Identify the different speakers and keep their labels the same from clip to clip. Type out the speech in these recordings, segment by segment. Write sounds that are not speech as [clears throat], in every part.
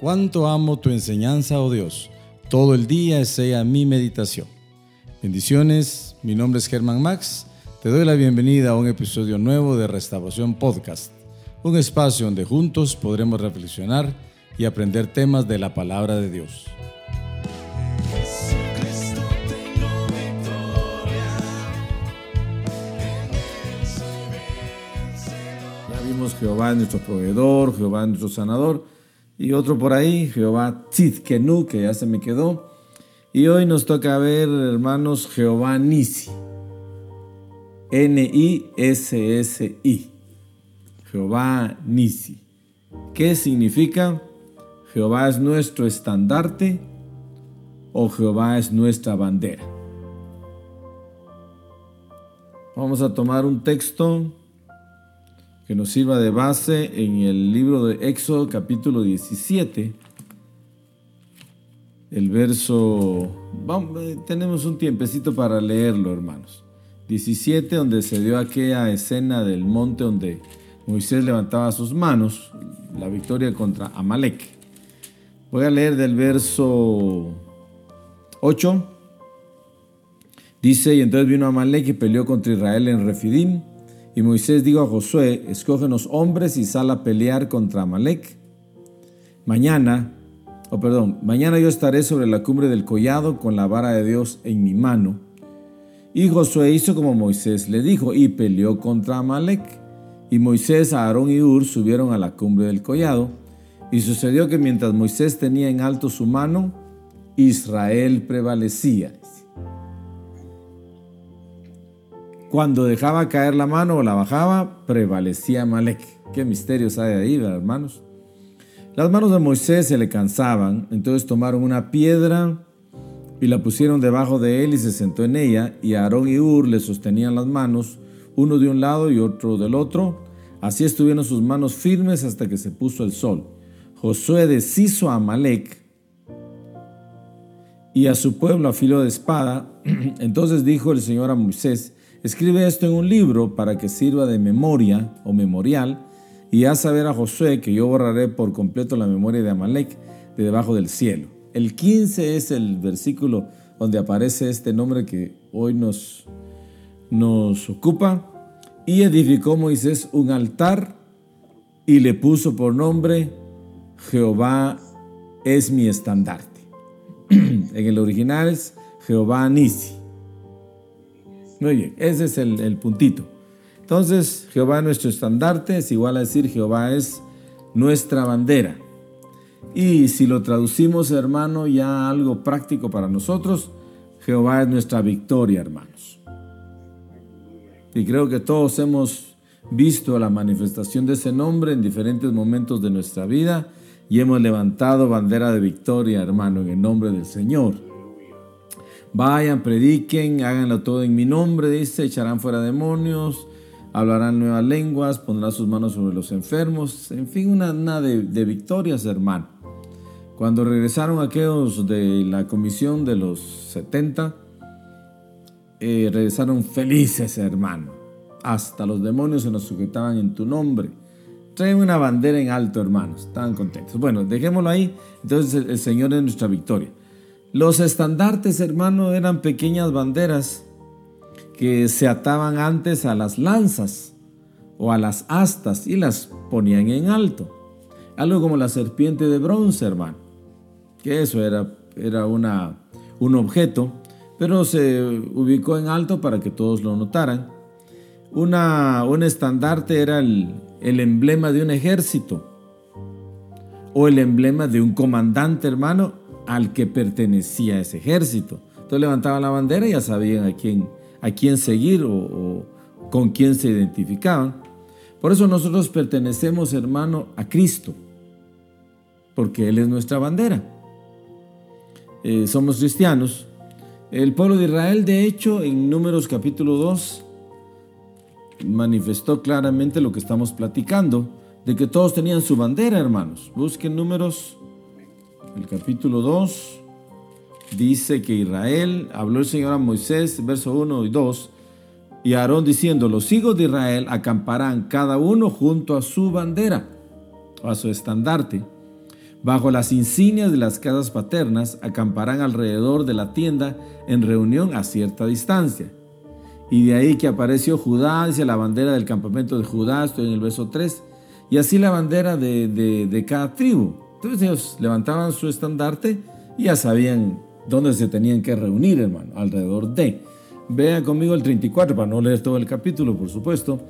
Speaker 1: Cuánto amo tu enseñanza, oh Dios. Todo el día sea mi meditación. Bendiciones, mi nombre es Germán Max. Te doy la bienvenida a un episodio nuevo de Restauración Podcast, un espacio donde juntos podremos reflexionar y aprender temas de la palabra de Dios. Ya vimos Jehová es nuestro proveedor, Jehová es nuestro sanador y otro por ahí, Jehová Tzidkenu, que ya se me quedó. Y hoy nos toca ver, hermanos, Jehová Nisi. N-I-S-S-I. Jehová Nisi. ¿Qué significa? Jehová es nuestro estandarte o Jehová es nuestra bandera. Vamos a tomar un texto que nos sirva de base en el libro de Éxodo capítulo 17. El verso, eh, tenemos un tiempecito para leerlo hermanos. 17 donde se dio aquella escena del monte donde Moisés levantaba sus manos, la victoria contra Amalek. Voy a leer del verso 8. Dice, y entonces vino Amalek y peleó contra Israel en Refidim. Y Moisés dijo a Josué, escógenos hombres y sal a pelear contra Amalek. Mañana, oh, perdón, mañana yo estaré sobre la cumbre del collado con la vara de Dios en mi mano. Y Josué hizo como Moisés le dijo y peleó contra Amalek. Y Moisés, Aarón y Ur subieron a la cumbre del collado. Y sucedió que mientras Moisés tenía en alto su mano, Israel prevalecía. Cuando dejaba caer la mano o la bajaba, prevalecía Malek. Qué misterios hay ahí, hermanos. Las manos de Moisés se le cansaban, entonces tomaron una piedra y la pusieron debajo de él y se sentó en ella, y Aarón y Ur le sostenían las manos, uno de un lado y otro del otro. Así estuvieron sus manos firmes hasta que se puso el sol. Josué deshizo a Malek y a su pueblo a filo de espada. [clears throat] Entonces dijo el Señor a Moisés, Escribe esto en un libro para que sirva de memoria o memorial y haz saber a Josué que yo borraré por completo la memoria de Amalek de debajo del cielo. El 15 es el versículo donde aparece este nombre que hoy nos, nos ocupa. Y edificó Moisés un altar y le puso por nombre Jehová es mi estandarte. [clears throat] en el original es Jehová Nisi. Muy bien, ese es el, puntito. Entonces, Jehová nuestro estandarte es igual a decir Jehová es nuestra bandera. Y si lo traducimos, hermano, ya algo práctico para nosotros, Jehová es nuestra victoria, hermanos. Y creo que todos hemos visto la manifestación de ese nombre en diferentes momentos de nuestra vida y hemos levantado bandera de victoria, hermano, en el nombre del Señor. Vayan, prediquen, háganlo todo en mi nombre, dice, echarán fuera demonios, hablarán nuevas lenguas, pondrán sus manos sobre los enfermos, en fin, una, una de, victorias, hermano. Cuando regresaron aquellos de la comisión de los 70, eh, regresaron felices, hermano. Hasta los demonios se nos sujetaban en tu nombre. Traen una bandera en alto, hermanos. Estaban contentos. Bueno, dejémoslo ahí. Entonces el Señor es nuestra victoria. Los estandartes, hermano, eran pequeñas banderas que se ataban antes a las lanzas o a las astas y las ponían en alto. Algo como la serpiente de bronce, hermano. Que eso era, era una, un objeto, pero se ubicó en alto para que todos lo notaran. Una, un estandarte era el, el emblema de un ejército o el emblema de un comandante, hermano, al que pertenecía ese ejército. Entonces levantaban la bandera y ya sabían a quién, a quién seguir o, con quién se identificaban. Por eso nosotros pertenecemos, hermano, a Cristo, porque Él es nuestra bandera. Eh, somos cristianos. El pueblo de Israel, de hecho, en Números capítulo 2, manifestó claramente lo que estamos platicando, de que todos tenían su bandera, hermanos. Busquen Números el capítulo 2, dice que Israel, habló el Señor a Moisés, verso 1 y 2, y Aarón diciendo, los hijos de Israel acamparán cada uno junto a su bandera, a su estandarte. Bajo las insignias de las casas paternas acamparán alrededor de la tienda en reunión a cierta distancia. Y de ahí que apareció Judá, dice la bandera del campamento de Judá, estoy en el verso 3, y así la bandera de, de cada tribu. Entonces ellos levantaban su estandarte y ya sabían dónde se tenían que reunir, hermano, alrededor de. Vean conmigo el 34, para no leer todo el capítulo, por supuesto.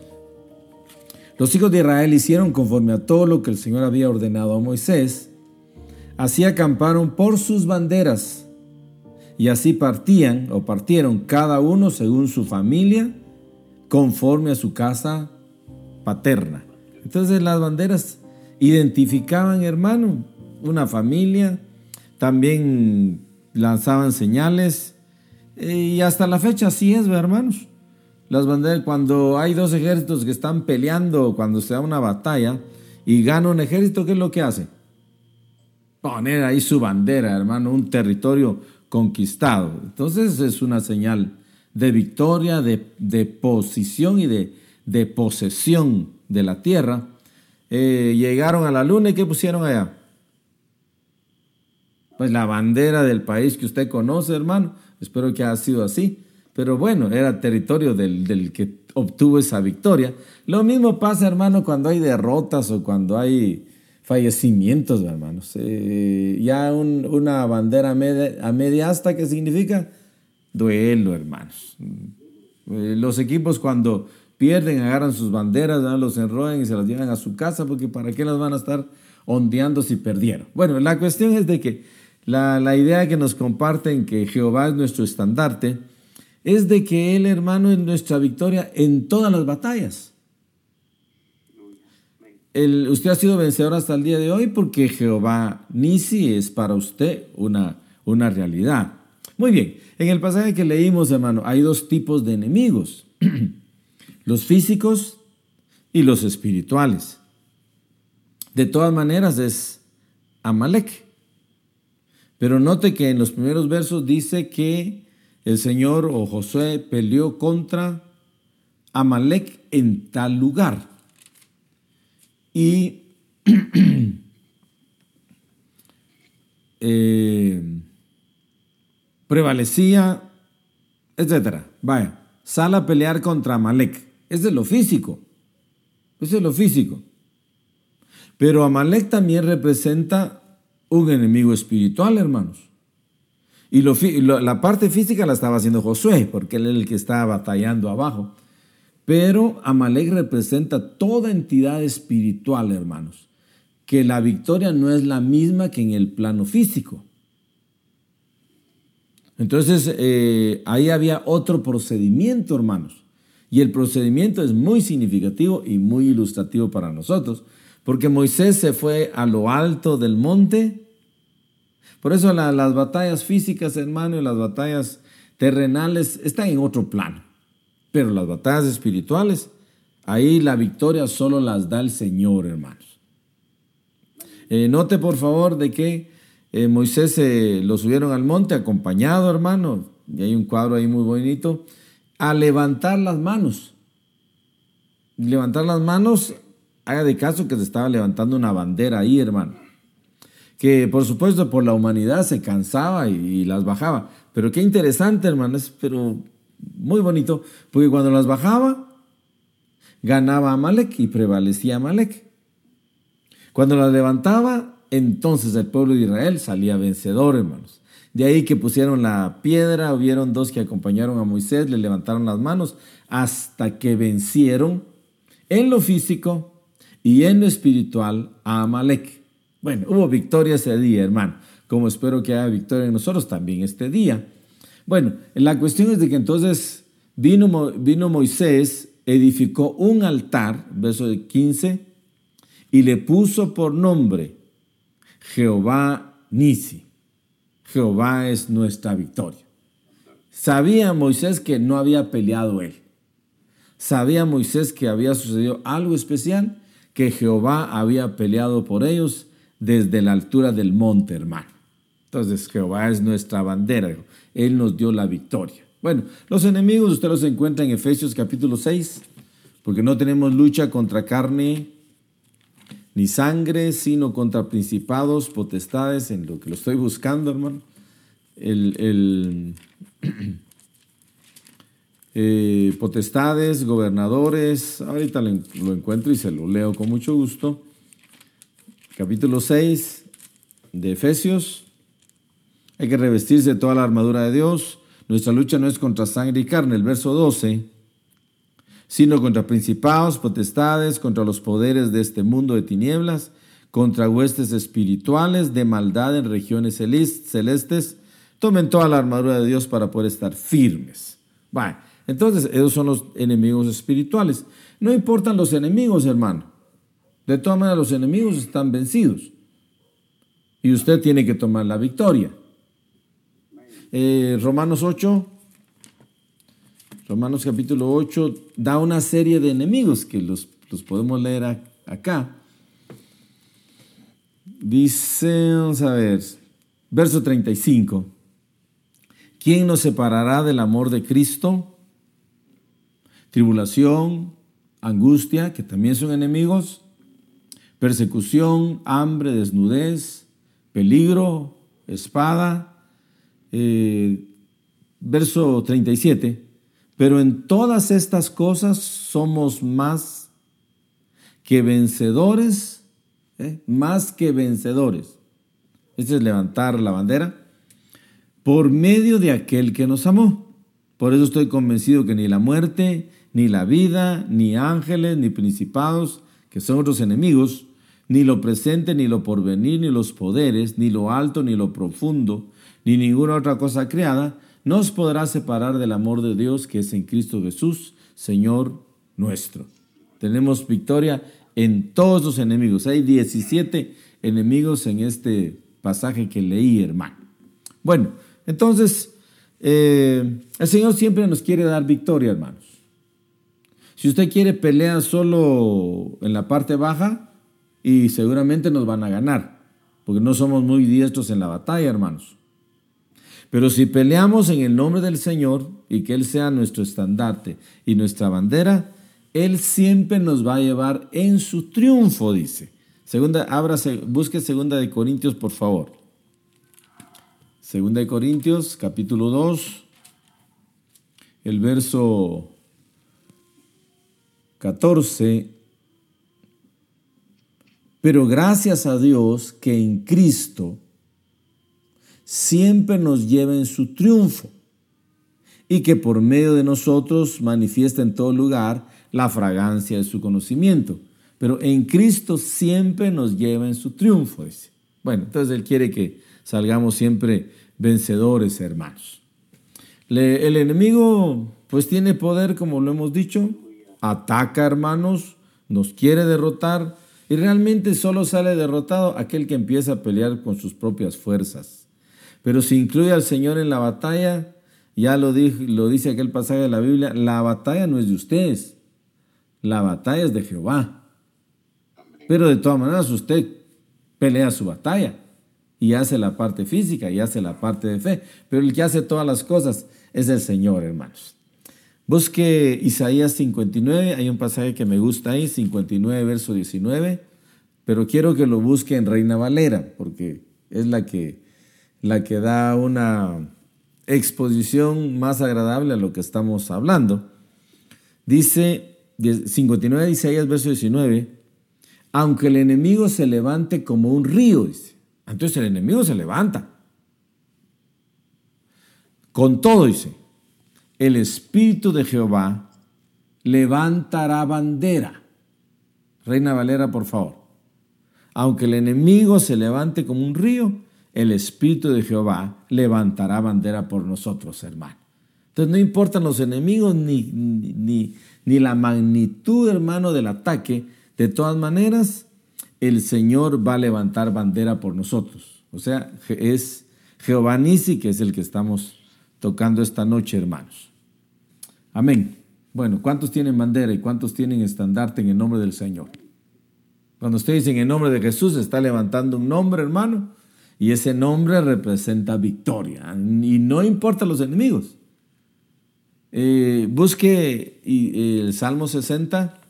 Speaker 1: Los hijos de Israel hicieron conforme a todo lo que el Señor había ordenado a Moisés. Así acamparon por sus banderas y así partían o partieron cada uno según su familia, conforme a su casa paterna. Entonces las banderas identificaban, hermano, una familia, también lanzaban señales eh, y hasta la fecha así es, hermanos. Las banderas, cuando hay dos ejércitos que están peleando, cuando se da una batalla y gana un ejército, ¿qué es lo que hace? Poner ahí su bandera, hermano, un territorio conquistado. Entonces es una señal de victoria, de, posición y de, de, posesión de la tierra. Eh, llegaron a la luna y ¿qué pusieron allá? Pues la bandera del país que usted conoce, hermano. Espero que haya sido así. Pero bueno, era territorio del, que obtuvo esa victoria. Lo mismo pasa, hermano, cuando hay derrotas o cuando hay fallecimientos, hermanos. Ya una bandera a media, a ¿qué significa? Duelo, hermanos. Eh, los equipos cuando pierden, agarran sus banderas, los enrollan y se las llevan a su casa, porque ¿para qué las van a estar ondeando si perdieron? Bueno, la cuestión es de que la, la idea que nos comparten que Jehová es nuestro estandarte, es de que Él, hermano, es nuestra victoria en todas las batallas. usted ha sido vencedor hasta el día de hoy porque Jehová Nisi es para usted una, una realidad. Muy bien, en el pasaje que leímos, hermano, hay dos tipos de enemigos, [clears throat] los físicos y los espirituales. De todas maneras es Amalek. Pero note que en los primeros versos dice que el Señor o Josué peleó contra Amalek en tal lugar. Y [clears throat] eh, prevalecía, etcétera. Vaya, sale a pelear contra Amalek. Ese es lo físico. Ese es lo físico. Pero Amalek también representa un enemigo espiritual, hermanos. Y la parte física la estaba haciendo Josué, porque él es el que estaba batallando abajo. Pero Amalek representa toda entidad espiritual, hermanos. Que la victoria no es la misma que en el plano físico. Entonces, eh, ahí había otro procedimiento, hermanos. Y el procedimiento es muy significativo y muy ilustrativo para nosotros, porque Moisés se fue a lo alto del monte por eso las batallas físicas, hermano, y las batallas terrenales están en otro plano. Pero las batallas espirituales, ahí la victoria solo las da el Señor, hermanos. Eh, note por favor de que eh, Moisés lo subieron al monte acompañado, hermano, y hay un cuadro ahí muy bonito, a levantar las manos. Levantar las manos, haga de caso que se estaba levantando una bandera ahí, hermano que por supuesto por la humanidad se cansaba y, las bajaba. Pero qué interesante, hermanos, pero muy bonito, porque cuando las bajaba, ganaba Amalek y prevalecía Amalek. Cuando las levantaba, entonces el pueblo de Israel salía vencedor, hermanos. De ahí que pusieron la piedra, hubieron dos que acompañaron a Moisés, le levantaron las manos hasta que vencieron en lo físico y en lo espiritual a Amalek. Bueno, hubo victoria ese día, hermano, como espero que haya victoria en nosotros también este día. Bueno, la cuestión es de que entonces vino, vino Moisés, edificó un altar, verso 15, y le puso por nombre Jehová Nisi. Jehová es nuestra victoria. Sabía Moisés que no había peleado él. Sabía Moisés que había sucedido algo especial, que Jehová había peleado por ellos desde la altura del monte, hermano. Entonces Jehová es nuestra bandera, Él nos dio la victoria. Bueno, los enemigos usted los encuentra en Efesios capítulo 6, porque no tenemos lucha contra carne ni sangre, sino contra principados, potestades, en lo que lo estoy buscando, hermano. El, [clears throat] eh, potestades, gobernadores, ahorita lo, lo encuentro y se lo leo con mucho gusto. Capítulo 6 de Efesios. Hay que revestirse de toda la armadura de Dios. Nuestra lucha no es contra sangre y carne. El verso 12 sino contra principados, potestades, contra los poderes de este mundo de tinieblas, contra huestes espirituales de maldad en regiones celestes. Tomen toda la armadura de Dios para poder estar firmes. Bueno, entonces esos son los enemigos espirituales. No importan los enemigos, hermano. De todas maneras, los enemigos están vencidos. Y usted tiene que tomar la victoria. Eh, Romanos 8, Romanos capítulo 8 da una serie de enemigos que los, podemos leer acá. Dice, vamos a ver, verso 35. ¿Quién nos separará del amor de Cristo? Tribulación, angustia, que también son enemigos, persecución, hambre, desnudez, peligro, espada. Eh, verso 37. Pero en todas estas cosas somos más que vencedores, ¿eh? más que vencedores. Este es levantar la bandera por medio de aquel que nos amó. Por eso estoy convencido que ni la muerte, ni la vida, ni ángeles, ni principados, que son otros enemigos, ni lo presente, ni lo porvenir, ni los poderes, ni lo alto, ni lo profundo, ni ninguna otra cosa creada, nos podrá separar del amor de Dios que es en Cristo Jesús, Señor nuestro. Tenemos victoria en todos los enemigos. Hay 17 enemigos en este pasaje que leí, hermano. Bueno, entonces, eh, el Señor siempre nos quiere dar victoria, hermanos. Si usted quiere pelear solo en la parte baja, y seguramente nos van a ganar, porque no somos muy diestros en la batalla, hermanos. Pero si peleamos en el nombre del Señor y que Él sea nuestro estandarte y nuestra bandera, Él siempre nos va a llevar en su triunfo, dice. Segunda, busque segunda de Corintios, por favor. Segunda de Corintios, capítulo 2, el verso 14. Pero gracias a Dios que en Cristo siempre nos lleva en su triunfo y que por medio de nosotros manifiesta en todo lugar la fragancia de su conocimiento. Pero en Cristo siempre nos lleva en su triunfo. Bueno, entonces Él quiere que salgamos siempre vencedores, hermanos. el enemigo pues tiene poder, como lo hemos dicho, ataca, hermanos, nos quiere derrotar y realmente solo sale derrotado aquel que empieza a pelear con sus propias fuerzas. Pero si incluye al Señor en la batalla, ya lo, lo dice aquel pasaje de la Biblia, la batalla no es de ustedes, la batalla es de Jehová. Pero de todas maneras usted pelea su batalla y hace la parte física y hace la parte de fe. Pero el que hace todas las cosas es el Señor, hermanos. Busque Isaías 59, hay un pasaje que me gusta ahí, 59, verso 19, pero quiero que lo busque en Reina Valera, porque es la que la que da una exposición más agradable a lo que estamos hablando. Dice 59 de Isaías, verso 19, aunque el enemigo se levante como un río, dice. Entonces el enemigo se levanta. Con todo, dice, el Espíritu de Jehová levantará bandera. Reina Valera, por favor. Aunque el enemigo se levante como un río, el Espíritu de Jehová levantará bandera por nosotros, hermano. Entonces no importan los enemigos ni, ni, ni la magnitud, hermano, del ataque. De todas maneras, el Señor va a levantar bandera por nosotros. O sea, es Jehová Nisi que es el que estamos tocando esta noche, hermanos. Amén. Bueno, ¿cuántos tienen bandera y cuántos tienen estandarte en el nombre del Señor? Cuando usted dice en el nombre de Jesús, está levantando un nombre, hermano, y ese nombre representa victoria. Y no importa los enemigos. Eh, busque el Salmo 60.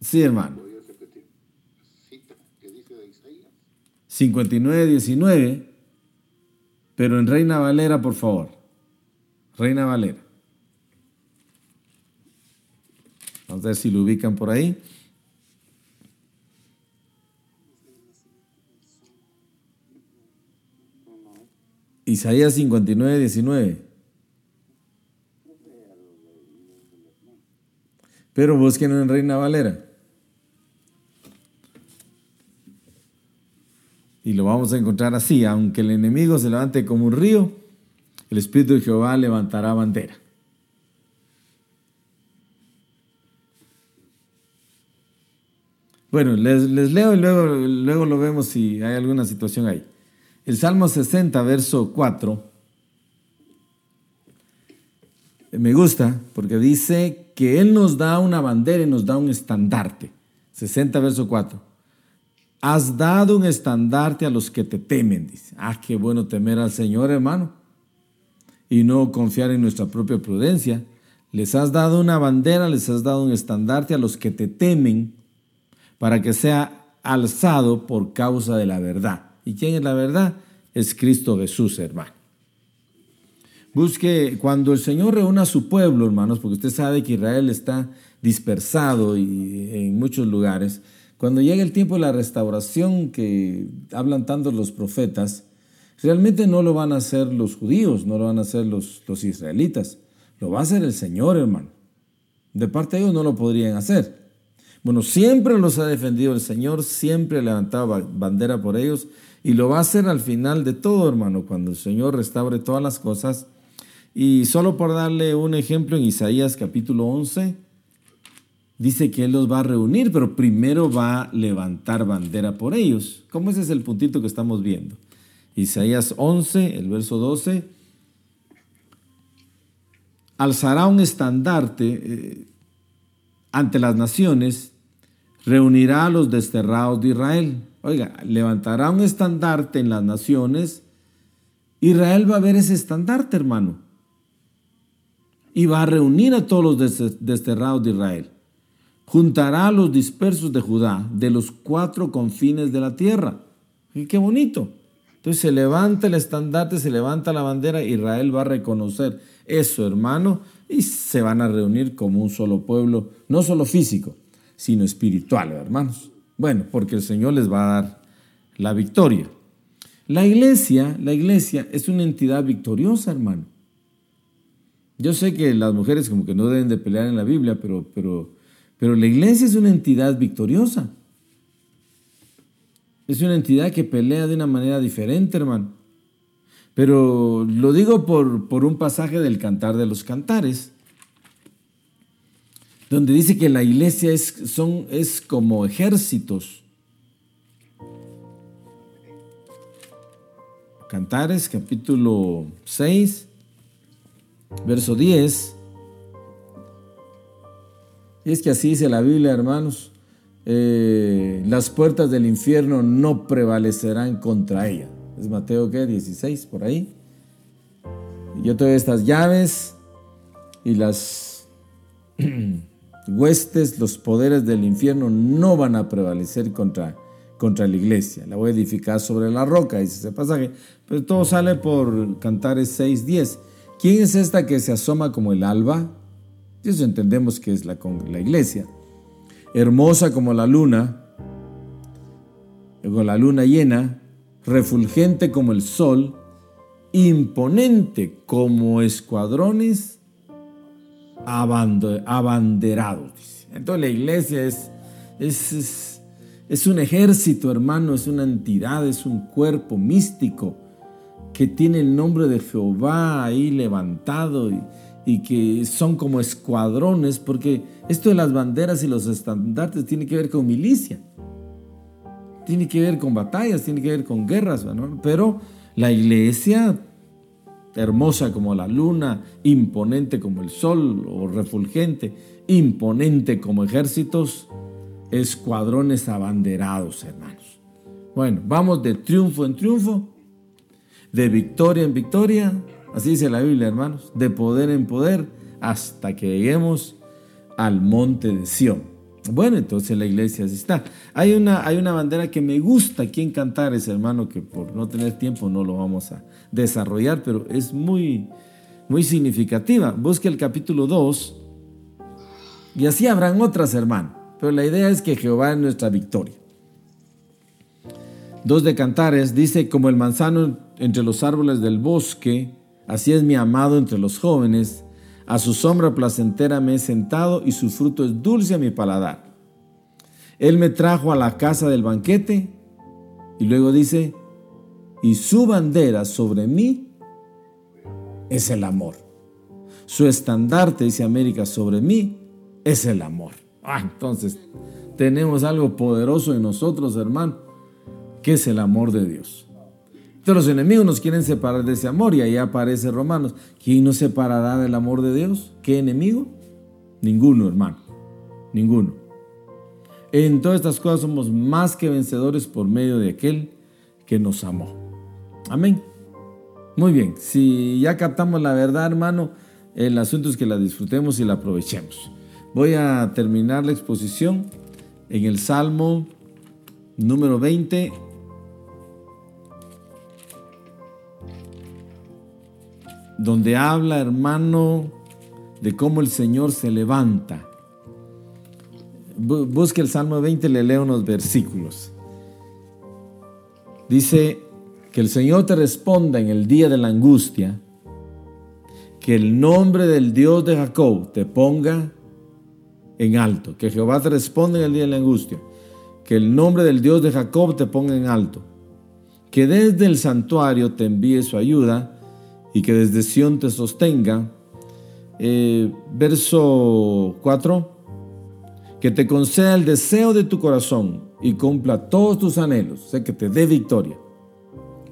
Speaker 1: Sí, hermano. 59, 19. Pero en Reina Valera, por favor. Reina Valera. Vamos a ver si lo ubican por ahí. Isaías 59, 19. Pero busquen en Reina Valera. Y lo vamos a encontrar así, aunque el enemigo se levante como un río, el Espíritu de Jehová levantará bandera. Bueno, les, leo y luego, luego lo vemos si hay alguna situación ahí. El Salmo 60, verso 4, me gusta porque dice que Él nos da una bandera y nos da un estandarte. 60, verso 4. Has dado un estandarte a los que te temen, dice. Ah, qué bueno temer al Señor, hermano. Y no confiar en nuestra propia prudencia. Les has dado una bandera, les has dado un estandarte a los que te temen para que sea alzado por causa de la verdad. ¿Y quién es la verdad? Es Cristo Jesús, hermano. Busque, cuando el Señor reúna a su pueblo, hermanos, porque usted sabe que Israel está dispersado y en muchos lugares, cuando llegue el tiempo de la restauración que hablan tanto los profetas, realmente no lo van a hacer los judíos, no lo van a hacer los, los israelitas, lo va a hacer el Señor, hermano. De parte de ellos no lo podrían hacer. Bueno, siempre los ha defendido el Señor, siempre ha levantado bandera por ellos y lo va a hacer al final de todo, hermano, cuando el Señor restaure todas las cosas. Y solo por darle un ejemplo en Isaías capítulo 11, dice que Él los va a reunir, pero primero va a levantar bandera por ellos. ¿Cómo ese es el puntito que estamos viendo? Isaías 11, el verso 12, alzará un estandarte eh, ante las naciones, reunirá a los desterrados de Israel. Oiga, levantará un estandarte en las naciones. Israel va a ver ese estandarte, hermano. Y va a reunir a todos los desterrados de Israel juntará a los dispersos de Judá de los cuatro confines de la tierra. Y qué bonito. Entonces se levanta el estandarte, se levanta la bandera, Israel va a reconocer eso, hermano, y se van a reunir como un solo pueblo, no solo físico, sino espiritual, hermanos. Bueno, porque el Señor les va a dar la victoria. La iglesia, la iglesia es una entidad victoriosa, hermano. Yo sé que las mujeres como que no deben de pelear en la Biblia, pero, pero pero la iglesia es una entidad victoriosa. Es una entidad que pelea de una manera diferente, hermano. Pero lo digo por, por un pasaje del Cantar de los Cantares, donde dice que la iglesia es, son, es como ejércitos. Cantares, capítulo 6, verso 10. Y es que así dice la Biblia, hermanos. Eh, las puertas del infierno no prevalecerán contra ella. Es Mateo ¿qué? 16, por ahí. Yo te doy estas llaves y las [clears throat] huestes, los poderes del infierno no van a prevalecer contra, contra la iglesia. La voy a edificar sobre la roca, dice ese pasaje. Pero todo sale por Cantares 6.10. ¿Quién es esta que se asoma como el alba? Eso entendemos que es la, la iglesia. Hermosa como la luna, con la luna llena, refulgente como el sol, imponente como escuadrones abanderados. Entonces la iglesia es, es, es, un ejército, hermano, es una entidad, es un cuerpo místico que tiene el nombre de Jehová ahí levantado y, y que son como escuadrones, porque esto de las banderas y los estandartes tiene que ver con milicia, tiene que ver con batallas, tiene que ver con guerras, pero la iglesia, hermosa como la luna, imponente como el sol o refulgente, imponente como ejércitos, escuadrones abanderados, hermanos. Bueno, vamos de triunfo en triunfo, de victoria en victoria, Así dice la Biblia, hermanos, de poder en poder hasta que lleguemos al monte de Sión. Bueno, entonces la iglesia así está. Hay una, hay una bandera que me gusta aquí en Cantares, hermano, que por no tener tiempo no lo vamos a desarrollar, pero es muy, muy significativa. Busque el capítulo 2 y así habrán otras, hermano. Pero la idea es que Jehová es nuestra victoria. Dos de Cantares dice, como el manzano entre los árboles del bosque, así es mi amado entre los jóvenes, a su sombra placentera me he sentado y su fruto es dulce a mi paladar. Él me trajo a la casa del banquete y luego dice, y su bandera sobre mí es el amor. Su estandarte, dice América, sobre mí es el amor. Ah, entonces tenemos algo poderoso en nosotros, hermano, que es el amor de Dios. Entonces los enemigos nos quieren separar de ese amor y ahí aparece Romanos. ¿Quién nos separará del amor de Dios? ¿Qué enemigo? Ninguno, hermano. Ninguno. En todas estas cosas somos más que vencedores por medio de aquel que nos amó. Amén. Muy bien, si ya captamos la verdad, hermano, el asunto es que la disfrutemos y la aprovechemos. Voy a terminar la exposición en el Salmo número 20. Donde habla, hermano, de cómo el Señor se levanta. Busque el Salmo 20, le leo unos versículos. Dice, que el Señor te responda en el día de la angustia, que el nombre del Dios de Jacob te ponga en alto, que Jehová te responda en el día de la angustia, que el nombre del Dios de Jacob te ponga en alto, que desde el santuario te envíe su ayuda y que desde Sión te sostenga. Eh, verso 4, que te conceda el deseo de tu corazón y cumpla todos tus anhelos, sea, que te dé victoria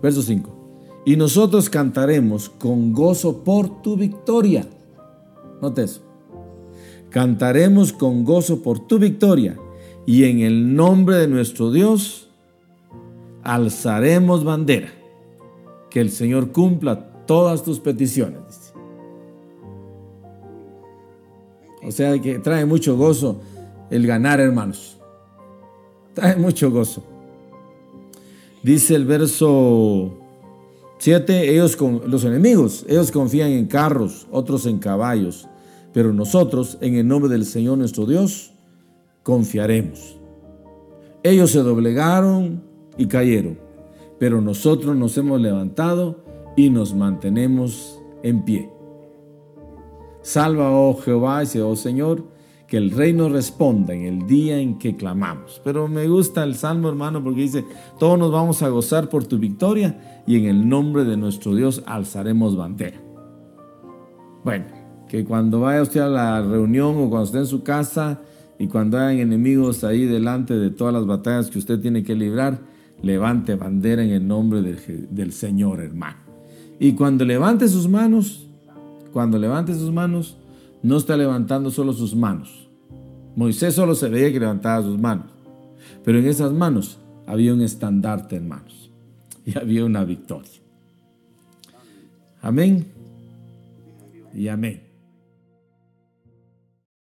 Speaker 1: Verso 5. Y nosotros cantaremos con gozo por tu victoria. Note eso. Cantaremos con gozo por tu victoria. Y en el nombre de nuestro Dios alzaremos bandera. Que el Señor cumpla todas tus peticiones. O sea que trae mucho gozo el ganar, hermanos. Trae mucho gozo. Dice el verso 7, ellos con los enemigos, ellos confían en carros, otros en caballos, pero nosotros en el nombre del Señor nuestro Dios confiaremos. Ellos se doblegaron y cayeron, pero nosotros nos hemos levantado y nos mantenemos en pie. Salva, oh Jehová, y oh Señor, que el rey nos responda en el día en que clamamos. Pero me gusta el salmo, hermano, porque dice, todos nos vamos a gozar por tu victoria y en el nombre de nuestro Dios alzaremos bandera. Bueno, que cuando vaya usted a la reunión o cuando esté en su casa y cuando hayan enemigos ahí delante de todas las batallas que usted tiene que librar, levante bandera en el nombre del Señor, hermano. Y cuando levante sus manos, cuando levante sus manos, no está levantando solo sus manos. Moisés solo se veía que levantaba sus manos, pero en esas manos había un estandarte, hermanos, y había una victoria. Amén y amén.